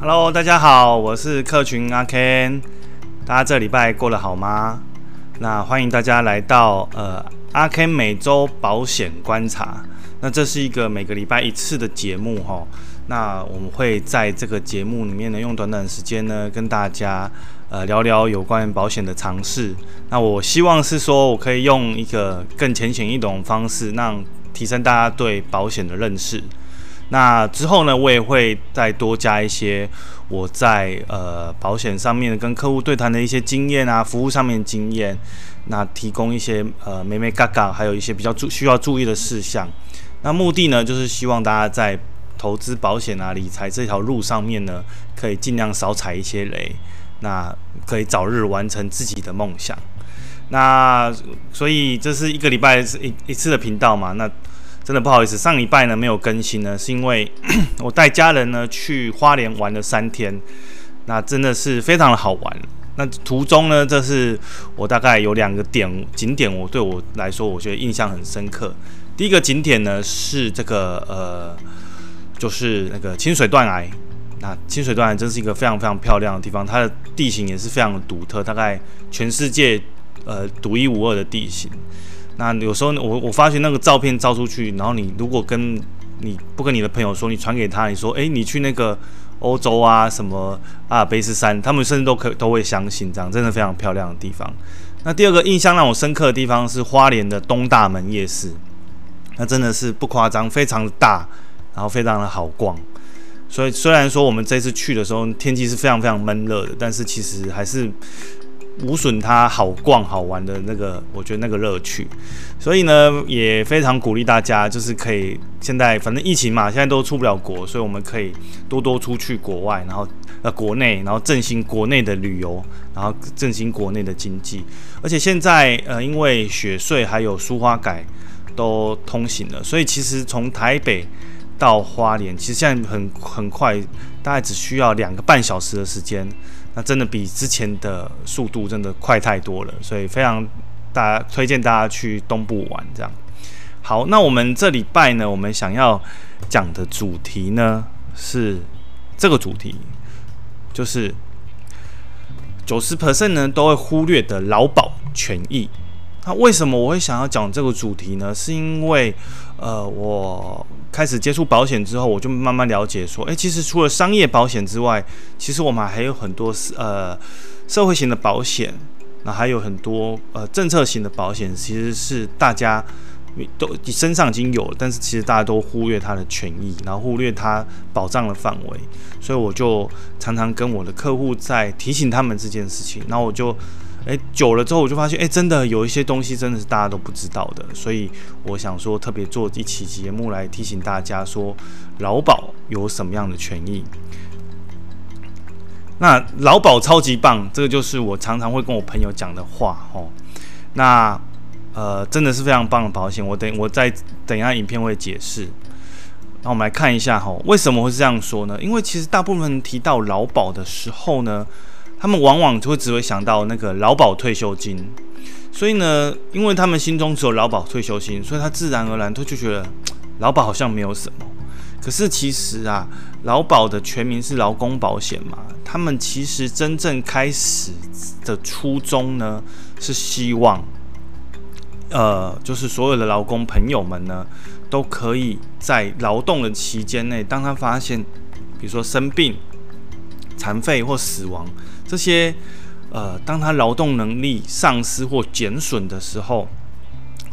Hello，大家好，我是客群阿 Ken，大家这礼拜过得好吗？那欢迎大家来到呃阿 Ken 每周保险观察。那这是一个每个礼拜一次的节目哈。那我们会在这个节目里面呢，用短短的时间呢，跟大家呃聊聊有关保险的常识。那我希望是说我可以用一个更浅显易懂的方式，让提升大家对保险的认识。那之后呢，我也会再多加一些我在呃保险上面跟客户对谈的一些经验啊，服务上面经验，那提供一些呃美美嘎嘎，还有一些比较注需要注意的事项。那目的呢，就是希望大家在投资保险啊、理财这条路上面呢，可以尽量少踩一些雷，那可以早日完成自己的梦想。那所以这是一个礼拜一一次的频道嘛，那。真的不好意思，上礼拜呢没有更新呢，是因为 我带家人呢去花莲玩了三天，那真的是非常的好玩。那途中呢，这是我大概有两个点景点，我对我来说我觉得印象很深刻。第一个景点呢是这个呃，就是那个清水断崖。那清水断崖真是一个非常非常漂亮的地方，它的地形也是非常的独特，大概全世界呃独一无二的地形。那有时候我我发现那个照片照出去，然后你如果跟你不跟你的朋友说，你传给他，你说，诶，你去那个欧洲啊，什么阿尔卑斯山，他们甚至都可都会相信，这样真的非常漂亮的地方。那第二个印象让我深刻的地方是花莲的东大门夜市，那真的是不夸张，非常的大，然后非常的好逛。所以虽然说我们这次去的时候天气是非常非常闷热的，但是其实还是。无损它好逛好玩的那个，我觉得那个乐趣，所以呢，也非常鼓励大家，就是可以现在反正疫情嘛，现在都出不了国，所以我们可以多多出去国外，然后呃国内，然后振兴国内的旅游，然后振兴国内的经济。而且现在呃，因为雪隧还有苏花改都通行了，所以其实从台北到花莲，其实现在很很快，大概只需要两个半小时的时间。那真的比之前的速度真的快太多了，所以非常大家推荐大家去东部玩这样。好，那我们这礼拜呢，我们想要讲的主题呢是这个主题，就是九十 percent 呢都会忽略的劳保权益。那为什么我会想要讲这个主题呢？是因为呃我。开始接触保险之后，我就慢慢了解说，诶，其实除了商业保险之外，其实我们还有很多呃社会型的保险，那还有很多呃政策型的保险，其实是大家都身上已经有了，但是其实大家都忽略它的权益，然后忽略它保障的范围，所以我就常常跟我的客户在提醒他们这件事情，然后我就。诶，久了之后我就发现，诶，真的有一些东西真的是大家都不知道的，所以我想说特别做一期节目来提醒大家说，劳保有什么样的权益。那劳保超级棒，这个就是我常常会跟我朋友讲的话哦。那呃，真的是非常棒的保险，我等我再等一下影片会解释。那我们来看一下哈，为什么会是这样说呢？因为其实大部分提到劳保的时候呢。他们往往就会只会想到那个劳保退休金，所以呢，因为他们心中只有劳保退休金，所以他自然而然他就觉得劳保好像没有什么。可是其实啊，劳保的全名是劳工保险嘛，他们其实真正开始的初衷呢，是希望，呃，就是所有的劳工朋友们呢，都可以在劳动的期间内，当他发现，比如说生病、残废或死亡。这些，呃，当他劳动能力丧失或减损的时候，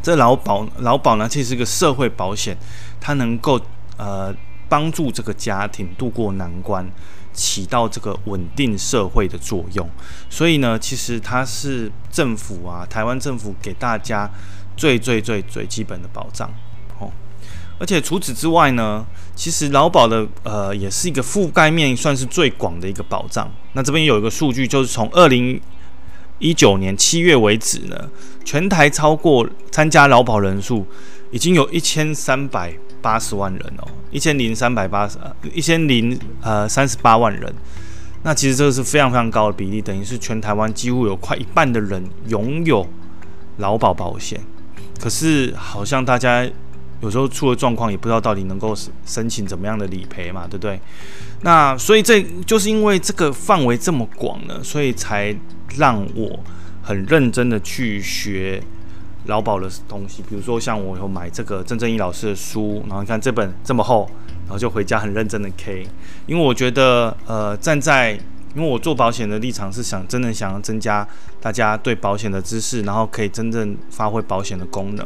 这劳保劳保呢，其实是个社会保险，它能够呃帮助这个家庭度过难关，起到这个稳定社会的作用。所以呢，其实它是政府啊，台湾政府给大家最最最最基本的保障。而且除此之外呢，其实劳保的呃也是一个覆盖面算是最广的一个保障。那这边有一个数据，就是从二零一九年七月为止呢，全台超过参加劳保人数已经有一千三百八十万人哦，一千零三百八十，一千零呃三十八万人。那其实这个是非常非常高的比例，等于是全台湾几乎有快一半的人拥有劳保保险。可是好像大家。有时候出了状况也不知道到底能够申请怎么样的理赔嘛，对不对？那所以这就是因为这个范围这么广呢，所以才让我很认真的去学劳保的东西。比如说像我有买这个郑正义老师的书，然后你看这本这么厚，然后就回家很认真的 K，因为我觉得呃站在因为我做保险的立场是想真的想要增加大家对保险的知识，然后可以真正发挥保险的功能。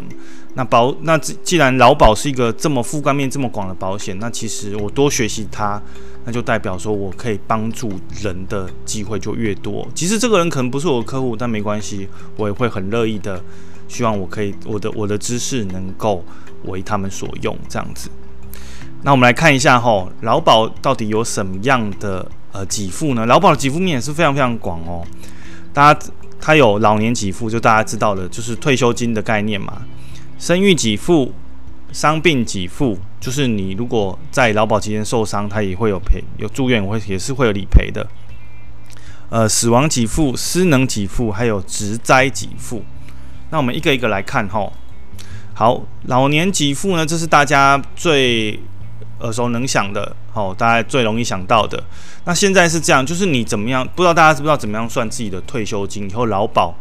那保那既然劳保是一个这么覆盖面这么广的保险，那其实我多学习它，那就代表说我可以帮助人的机会就越多。其实这个人可能不是我的客户，但没关系，我也会很乐意的，希望我可以我的我的知识能够为他们所用这样子。那我们来看一下哈，劳保到底有什么样的？呃，给付呢？劳保的给付面也是非常非常广哦。大家，它有老年给付，就大家知道的，就是退休金的概念嘛。生育给付、伤病给付，就是你如果在劳保期间受伤，它也会有赔，有住院会也是会有理赔的。呃，死亡给付、失能给付，还有职灾给付。那我们一个一个来看哈。好，老年给付呢，这是大家最耳熟能详的，好，大家最容易想到的。那现在是这样，就是你怎么样？不知道大家知不知道怎么样算自己的退休金？以后劳保，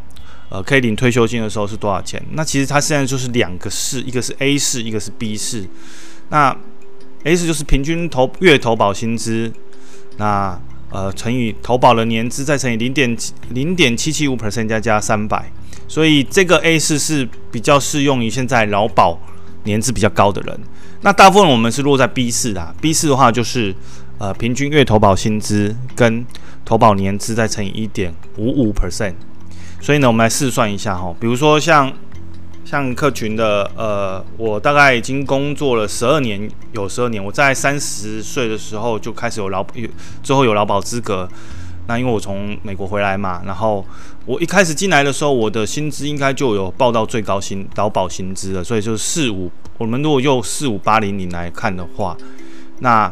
呃，可以领退休金的时候是多少钱？那其实它现在就是两个式，一个是 A 式，一个是 B 式。那 A 式就是平均投月投保薪资，那呃乘以投保的年资，再乘以零点零点七七五 percent 加加三百，所以这个 A 式是比较适用于现在劳保年资比较高的人。那大部分我们是落在 B 四的，B 四的话就是呃平均月投保薪资跟投保年资再乘以一点五五 percent，所以呢，我们来试算一下哈，比如说像像客群的呃，我大概已经工作了十二年，有十二年，我在三十岁的时候就开始有劳有最后有劳保资格。那因为我从美国回来嘛，然后我一开始进来的时候，我的薪资应该就有报到最高薪劳保薪资了，所以就是四五。我们如果用四五八零零来看的话，那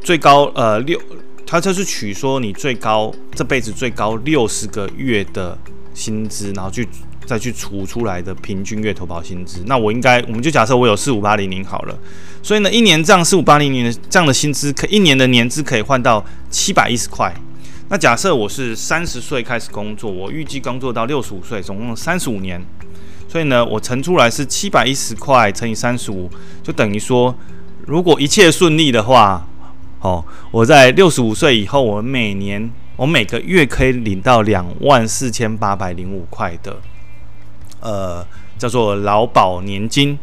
最高呃六，它就是取说你最高这辈子最高六十个月的薪资，然后去再去除出来的平均月投保薪资。那我应该我们就假设我有四五八零零好了，所以呢一年这样四五八零零的这样的薪资，可一年的年资可以换到七百一十块。那假设我是三十岁开始工作，我预计工作到六十五岁，总共三十五年，所以呢，我乘出来是七百一十块乘以三十五，就等于说，如果一切顺利的话，哦，我在六十五岁以后，我每年我每个月可以领到两万四千八百零五块的，呃，叫做劳保年金，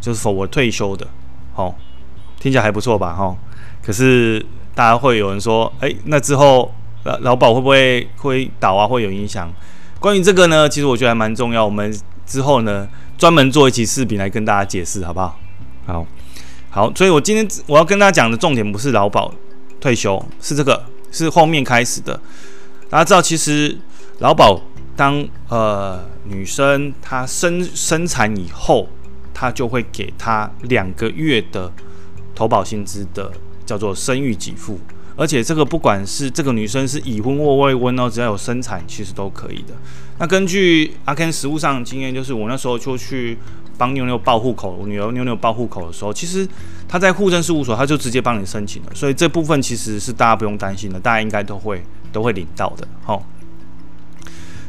就是否我退休的，哦，听起来还不错吧？哈、哦，可是大家会有人说，诶，那之后。劳劳保会不会会倒啊？会有影响？关于这个呢，其实我觉得还蛮重要。我们之后呢，专门做一期视频来跟大家解释，好不好？好，好。所以我今天我要跟大家讲的重点不是劳保退休，是这个，是后面开始的。大家知道，其实劳保当呃女生她生生产以后，她就会给她两个月的投保薪资的，叫做生育给付。而且这个不管是这个女生是已婚或未婚哦，只要有生产，其实都可以的。那根据阿 Ken 实务上的经验，就是我那时候就去帮妞妞报户口，我女儿妞妞报户口的时候，其实她在户政事务所，她就直接帮你申请了。所以这部分其实是大家不用担心的，大家应该都会都会领到的。好，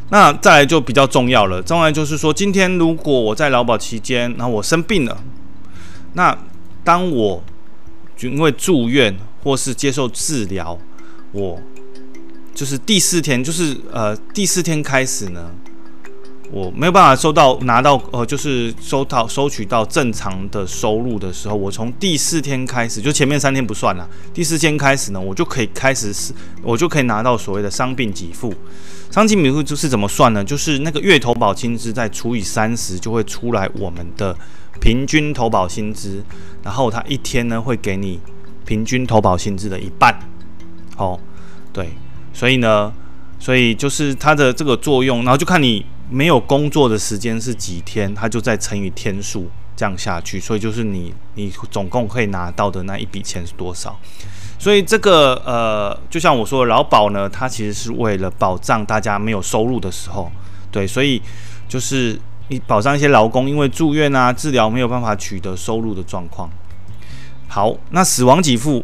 那再来就比较重要了，重要就是说，今天如果我在劳保期间，然后我生病了，那当我就因为住院。或是接受治疗，我就是第四天，就是呃第四天开始呢，我没有办法收到拿到呃，就是收到收取到正常的收入的时候，我从第四天开始，就前面三天不算了，第四天开始呢，我就可以开始是，我就可以拿到所谓的伤病给付。伤病给付就是怎么算呢？就是那个月投保薪资再除以三十，就会出来我们的平均投保薪资，然后他一天呢会给你。平均投保薪资的一半，哦，对，所以呢，所以就是它的这个作用，然后就看你没有工作的时间是几天，它就再乘以天数这样下去，所以就是你你总共可以拿到的那一笔钱是多少？所以这个呃，就像我说的，劳保呢，它其实是为了保障大家没有收入的时候，对，所以就是你保障一些劳工因为住院啊、治疗没有办法取得收入的状况。好，那死亡给付，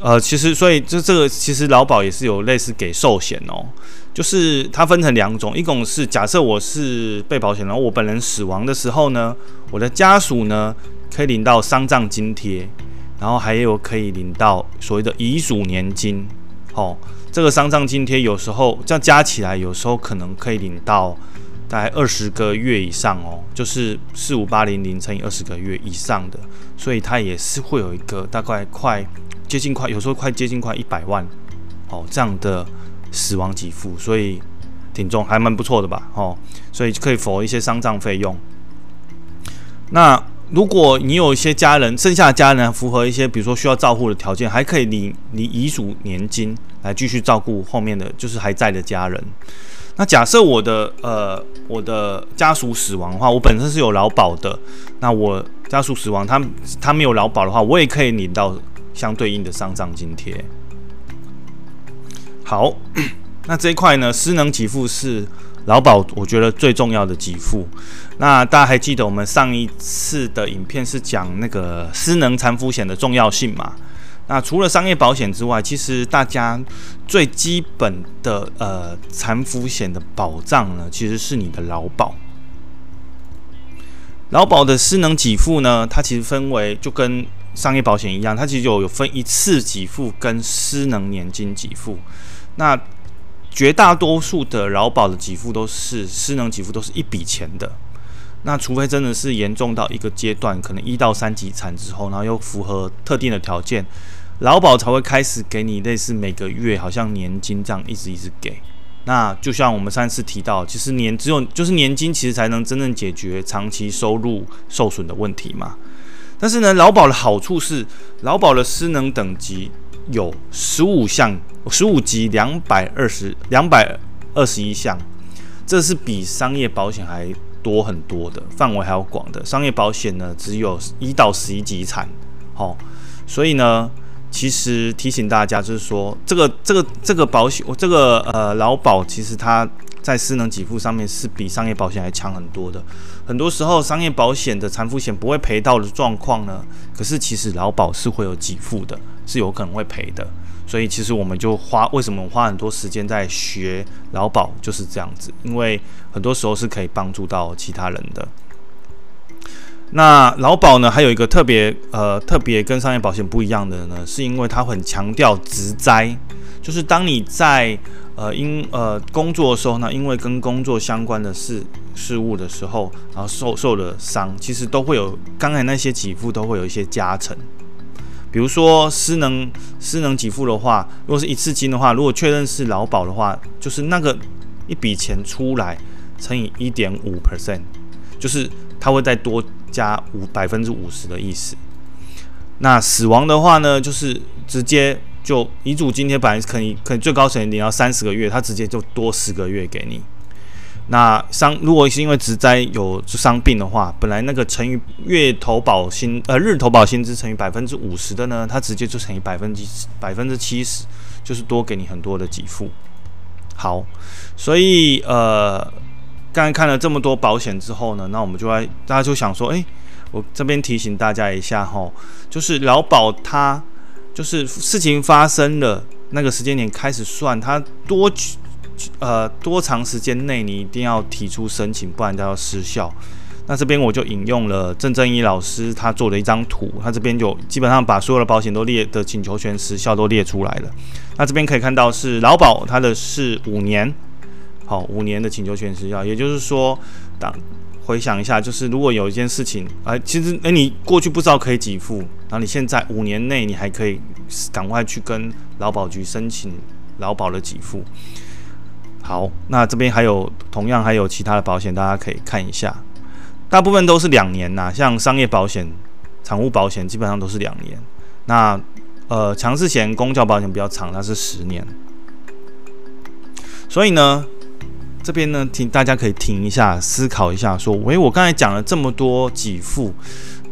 呃，其实所以就这个其实劳保也是有类似给寿险哦，就是它分成两种，一种是假设我是被保险人，我本人死亡的时候呢，我的家属呢可以领到丧葬津贴，然后还有可以领到所谓的遗属年金。哦，这个丧葬津贴有时候这样加起来，有时候可能可以领到。大概二十个月以上哦，就是四五八零零乘以二十个月以上的，所以它也是会有一个大概快接近快，有时候快接近快一百万哦这样的死亡给付，所以挺重，还蛮不错的吧哦，所以可以否一些丧葬费用。那如果你有一些家人，剩下的家人符合一些比如说需要照护的条件，还可以领领遗属年金来继续照顾后面的就是还在的家人。那假设我的呃我的家属死亡的话，我本身是有劳保的，那我家属死亡，他他没有劳保的话，我也可以领到相对应的丧葬津贴。好，那这一块呢，失能给付是劳保我觉得最重要的给付。那大家还记得我们上一次的影片是讲那个失能残废险的重要性吗？那除了商业保险之外，其实大家最基本的呃残废险的保障呢，其实是你的劳保。劳保的失能给付呢，它其实分为就跟商业保险一样，它其实有有分一次给付跟失能年金给付。那绝大多数的劳保的给付都是失能给付，都是一笔钱的。那除非真的是严重到一个阶段，可能一到三级残之后，然后又符合特定的条件，劳保才会开始给你类似每个月好像年金这样一直一直给。那就像我们上次提到，其实年只有就是年金其实才能真正解决长期收入受损的问题嘛。但是呢，劳保的好处是，劳保的失能等级有十五项，十五级两百二十两百二十一项，这是比商业保险还多很多的，范围还要广的。商业保险呢，只有一到十一级残，好、所以呢，其实提醒大家就是说，这个这个这个保险，我这个呃劳保，其实它在失能给付上面是比商业保险还强很多的。很多时候，商业保险的残废险不会赔到的状况呢，可是其实劳保是会有给付的，是有可能会赔的。所以其实我们就花，为什么花很多时间在学劳保，就是这样子，因为很多时候是可以帮助到其他人的。那劳保呢，还有一个特别呃特别跟商业保险不一样的呢，是因为它很强调职灾，就是当你在呃因呃工作的时候呢，因为跟工作相关的事事物的时候，然后受受了伤，其实都会有刚才那些给付都会有一些加成。比如说失能失能给付的话，如果是一次金的话，如果确认是劳保的话，就是那个一笔钱出来乘以一点五 percent，就是它会再多加五百分之五十的意思。那死亡的话呢，就是直接就遗嘱津贴本来可以可以最高省领到三十个月，它直接就多十个月给你。那伤如果是因为职灾有伤病的话，本来那个乘以月投保薪呃日投保薪资乘以百分之五十的呢，它直接就乘以百分之百分之七十，就是多给你很多的给付。好，所以呃，刚才看了这么多保险之后呢，那我们就来大家就想说，诶，我这边提醒大家一下哈，就是劳保它就是事情发生了那个时间点开始算，它多久。呃，多长时间内你一定要提出申请，不然就要失效。那这边我就引用了郑正一老师他做的一张图，他这边就基本上把所有的保险都列的请求权时效都列出来了。那这边可以看到是劳保，它的是五年，好，五年的请求权时效，也就是说，当回想一下，就是如果有一件事情，哎、其实哎、你过去不知道可以给付，然后你现在五年内你还可以赶快去跟劳保局申请劳保的给付。好，那这边还有同样还有其他的保险，大家可以看一下，大部分都是两年呐，像商业保险、产物保险基本上都是两年。那呃，强制险、公教保险比较长，它是十年。所以呢，这边呢，请大家可以停一下，思考一下，说，喂，我刚才讲了这么多给付，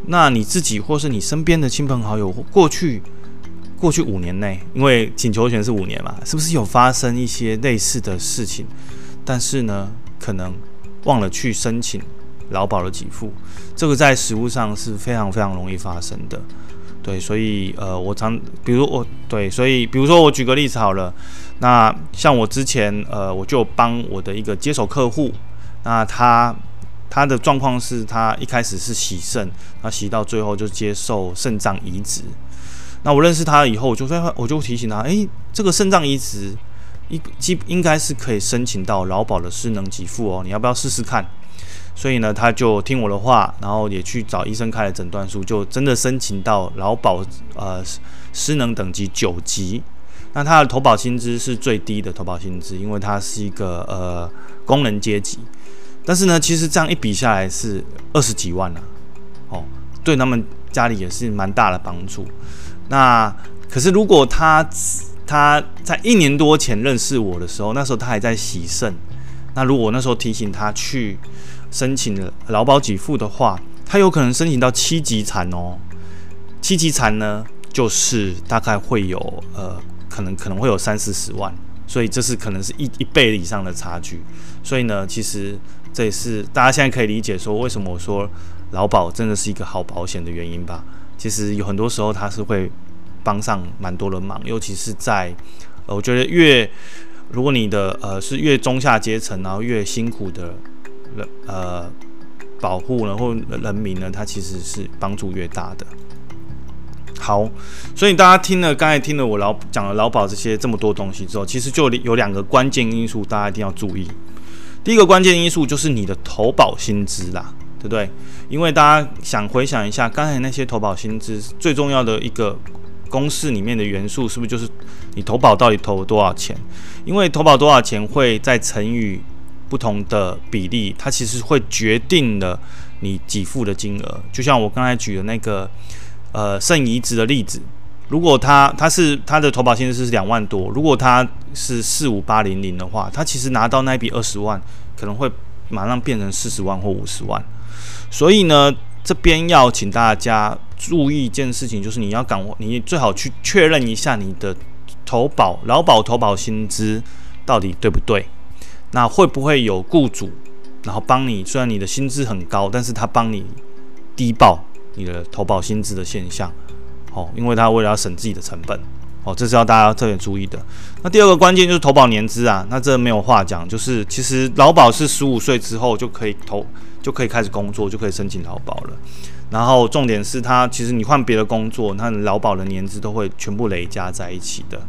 那你自己或是你身边的亲朋好友过去。过去五年内，因为请求权是五年嘛，是不是有发生一些类似的事情？但是呢，可能忘了去申请劳保的给付，这个在实务上是非常非常容易发生的。对，所以呃，我常比如我对，所以比如说我举个例子好了，那像我之前呃，我就帮我的一个接手客户，那他他的状况是他一开始是洗肾，他洗到最后就接受肾脏移植。那我认识他以后，我就说我就提醒他，诶，这个肾脏移植一基应该是可以申请到劳保的失能给付哦，你要不要试试看？所以呢，他就听我的话，然后也去找医生开了诊断书，就真的申请到劳保呃失能等级九级。那他的投保薪资是最低的投保薪资，因为他是一个呃工人阶级。但是呢，其实这样一比下来是二十几万了，哦，对他们家里也是蛮大的帮助。那可是如果他他在一年多前认识我的时候，那时候他还在洗肾，那如果那时候提醒他去。申请劳保给付的话，他有可能申请到七级残哦。七级残呢，就是大概会有呃，可能可能会有三四十万，所以这是可能是一一倍以上的差距。所以呢，其实这也是大家现在可以理解说，为什么我说劳保真的是一个好保险的原因吧。其实有很多时候它是会帮上蛮多的忙，尤其是在呃，我觉得越如果你的呃是越中下阶层，然后越辛苦的。人呃，保护呢，或人民呢，他其实是帮助越大的。好，所以大家听了刚才听了我老讲了劳保这些这么多东西之后，其实就有两个关键因素，大家一定要注意。第一个关键因素就是你的投保薪资啦，对不对？因为大家想回想一下，刚才那些投保薪资最重要的一个公式里面的元素，是不是就是你投保到底投多少钱？因为投保多少钱会再乘以。不同的比例，它其实会决定了你给付的金额。就像我刚才举的那个呃肾移植的例子，如果他他是他的投保薪资是两万多，如果他是四五八零零的话，他其实拿到那笔二十万，可能会马上变成四十万或五十万。所以呢，这边要请大家注意一件事情，就是你要赶，你最好去确认一下你的投保劳保投保薪资到底对不对。那会不会有雇主，然后帮你？虽然你的薪资很高，但是他帮你低报你的投保薪资的现象，哦，因为他为了要省自己的成本，哦，这是要大家特别注意的。那第二个关键就是投保年资啊，那这没有话讲，就是其实劳保是十五岁之后就可以投，就可以开始工作，就可以申请劳保了。然后重点是他其实你换别的工作，那劳保的年资都会全部累加在一起的。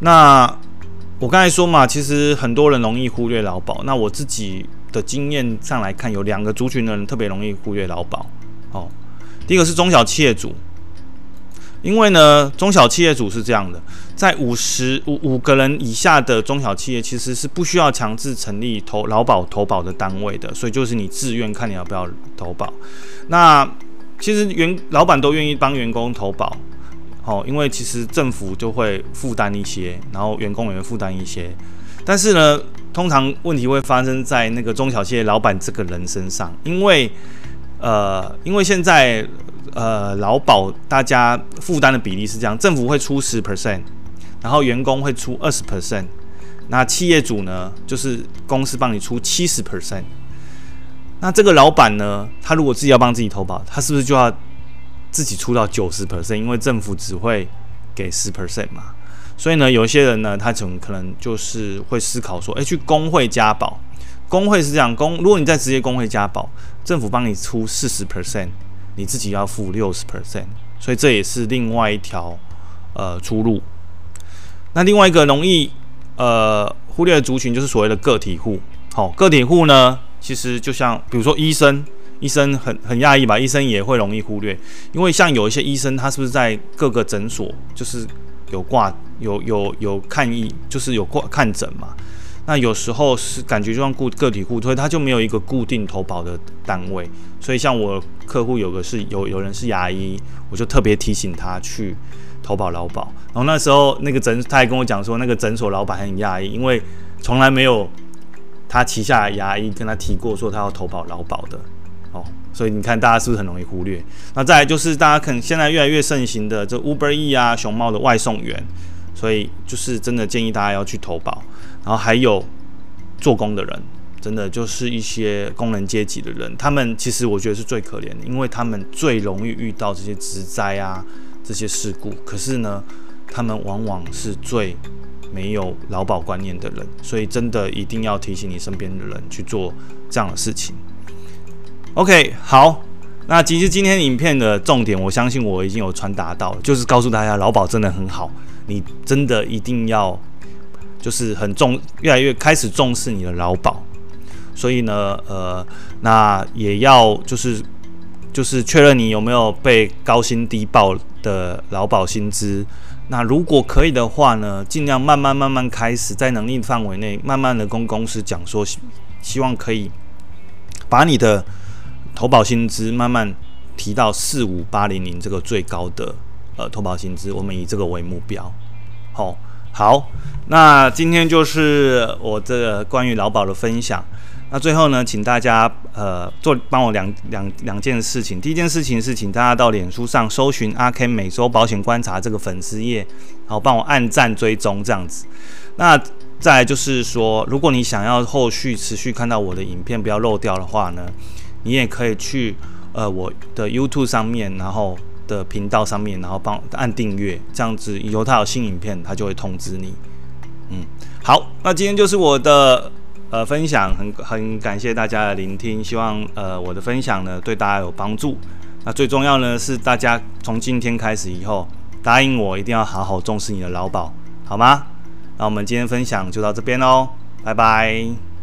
那我刚才说嘛，其实很多人容易忽略劳保。那我自己的经验上来看，有两个族群的人特别容易忽略劳保。哦，第一个是中小企业主，因为呢，中小企业主是这样的，在五十五五个人以下的中小企业，其实是不需要强制成立投劳保投保的单位的，所以就是你自愿看你要不要投保。那其实员老板都愿意帮员工投保。哦，因为其实政府就会负担一些，然后员工也会负担一些，但是呢，通常问题会发生在那个中小企业老板这个人身上，因为呃，因为现在呃劳保大家负担的比例是这样，政府会出十 percent，然后员工会出二十 percent，那企业主呢，就是公司帮你出七十 percent，那这个老板呢，他如果自己要帮自己投保，他是不是就要？自己出到九十 percent，因为政府只会给十 percent 嘛，所以呢，有些人呢，他总可能就是会思考说，诶、去工会加保，工会是这样，工如果你在职业工会加保，政府帮你出四十 percent，你自己要付六十 percent，所以这也是另外一条呃出路。那另外一个容易呃忽略的族群就是所谓的个体户，好，个体户呢，其实就像比如说医生。医生很很讶异吧？医生也会容易忽略，因为像有一些医生，他是不是在各个诊所就是有挂有有有看医，就是有挂看诊嘛？那有时候是感觉就像固个体户，所以他就没有一个固定投保的单位。所以像我客户有个是有有人是牙医，我就特别提醒他去投保劳保。然后那时候那个诊他还跟我讲说，那个诊所老板很讶异，因为从来没有他旗下牙医跟他提过说他要投保劳保的。哦，所以你看，大家是不是很容易忽略？那再来就是大家可能现在越来越盛行的这 Uber E 啊、熊猫的外送员，所以就是真的建议大家要去投保。然后还有做工的人，真的就是一些工人阶级的人，他们其实我觉得是最可怜的，因为他们最容易遇到这些职灾啊这些事故，可是呢，他们往往是最没有劳保观念的人，所以真的一定要提醒你身边的人去做这样的事情。OK，好，那其实今天影片的重点，我相信我已经有传达到了，就是告诉大家劳保真的很好，你真的一定要就是很重，越来越开始重视你的劳保。所以呢，呃，那也要就是就是确认你有没有被高薪低报的劳保薪资。那如果可以的话呢，尽量慢慢慢慢开始，在能力范围内，慢慢的跟公司讲说，希望可以把你的投保薪资慢慢提到四五八零零这个最高的呃投保薪资，我们以这个为目标。好，好，那今天就是我这个关于劳保的分享。那最后呢，请大家呃做帮我两两两件事情。第一件事情是，请大家到脸书上搜寻阿 Ken 每周保险观察这个粉丝页，然后帮我按赞追踪这样子。那再来就是说，如果你想要后续持续看到我的影片，不要漏掉的话呢，你也可以去呃我的 YouTube 上面，然后的频道上面，然后帮按订阅，这样子以后他有新影片，他就会通知你。嗯，好，那今天就是我的。呃，分享很很感谢大家的聆听，希望呃我的分享呢对大家有帮助。那最重要呢是大家从今天开始以后答应我一定要好好重视你的劳保，好吗？那我们今天分享就到这边喽，拜拜。